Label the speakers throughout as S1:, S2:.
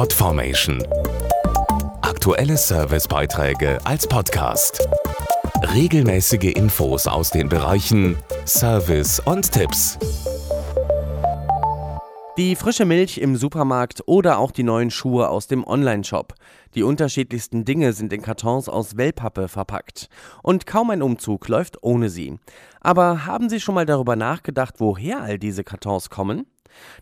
S1: Podformation. Aktuelle Servicebeiträge als Podcast. Regelmäßige Infos aus den Bereichen Service und Tipps.
S2: Die frische Milch im Supermarkt oder auch die neuen Schuhe aus dem Onlineshop. Die unterschiedlichsten Dinge sind in Kartons aus Wellpappe verpackt. Und kaum ein Umzug läuft ohne sie. Aber haben Sie schon mal darüber nachgedacht, woher all diese Kartons kommen?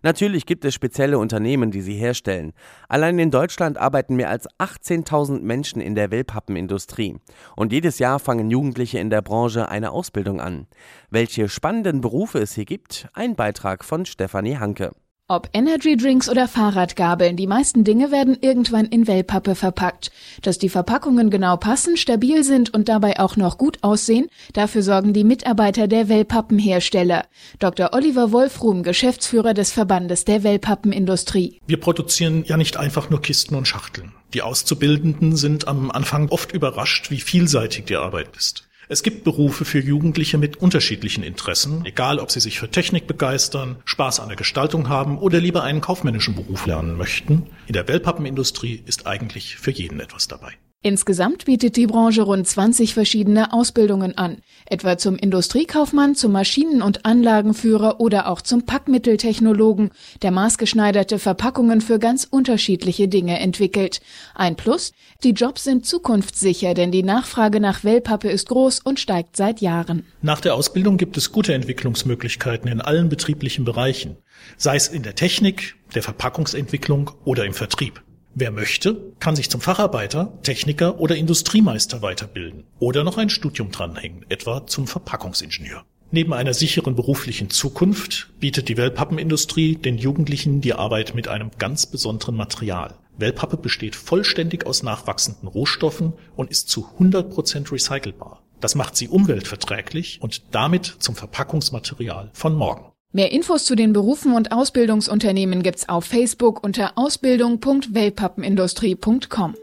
S2: Natürlich gibt es spezielle Unternehmen, die sie herstellen. Allein in Deutschland arbeiten mehr als 18.000 Menschen in der Wellpappenindustrie. Und jedes Jahr fangen Jugendliche in der Branche eine Ausbildung an. Welche spannenden Berufe es hier gibt, ein Beitrag von Stefanie Hanke.
S3: Ob Energydrinks oder Fahrradgabeln, die meisten Dinge werden irgendwann in Wellpappe verpackt. Dass die Verpackungen genau passen, stabil sind und dabei auch noch gut aussehen, dafür sorgen die Mitarbeiter der Wellpappenhersteller. Dr. Oliver Wolfrum, Geschäftsführer des Verbandes der Wellpappenindustrie.
S4: Wir produzieren ja nicht einfach nur Kisten und Schachteln. Die Auszubildenden sind am Anfang oft überrascht, wie vielseitig die Arbeit ist. Es gibt Berufe für Jugendliche mit unterschiedlichen Interessen, egal ob sie sich für Technik begeistern, Spaß an der Gestaltung haben oder lieber einen kaufmännischen Beruf lernen möchten. In der Wellpappenindustrie ist eigentlich für jeden etwas dabei.
S3: Insgesamt bietet die Branche rund 20 verschiedene Ausbildungen an, etwa zum Industriekaufmann, zum Maschinen- und Anlagenführer oder auch zum Packmitteltechnologen, der maßgeschneiderte Verpackungen für ganz unterschiedliche Dinge entwickelt. Ein Plus, die Jobs sind zukunftssicher, denn die Nachfrage nach Wellpappe ist groß und steigt seit Jahren.
S4: Nach der Ausbildung gibt es gute Entwicklungsmöglichkeiten in allen betrieblichen Bereichen, sei es in der Technik, der Verpackungsentwicklung oder im Vertrieb. Wer möchte, kann sich zum Facharbeiter, Techniker oder Industriemeister weiterbilden oder noch ein Studium dranhängen, etwa zum Verpackungsingenieur. Neben einer sicheren beruflichen Zukunft bietet die Wellpappenindustrie den Jugendlichen die Arbeit mit einem ganz besonderen Material. Wellpappe besteht vollständig aus nachwachsenden Rohstoffen und ist zu 100% recycelbar. Das macht sie umweltverträglich und damit zum Verpackungsmaterial von morgen.
S3: Mehr Infos zu den Berufen und Ausbildungsunternehmen gibt's auf Facebook unter ausbildung.wellpappenindustrie.com.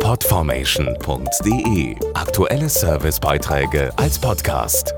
S1: Podformation.de Aktuelle Servicebeiträge als Podcast.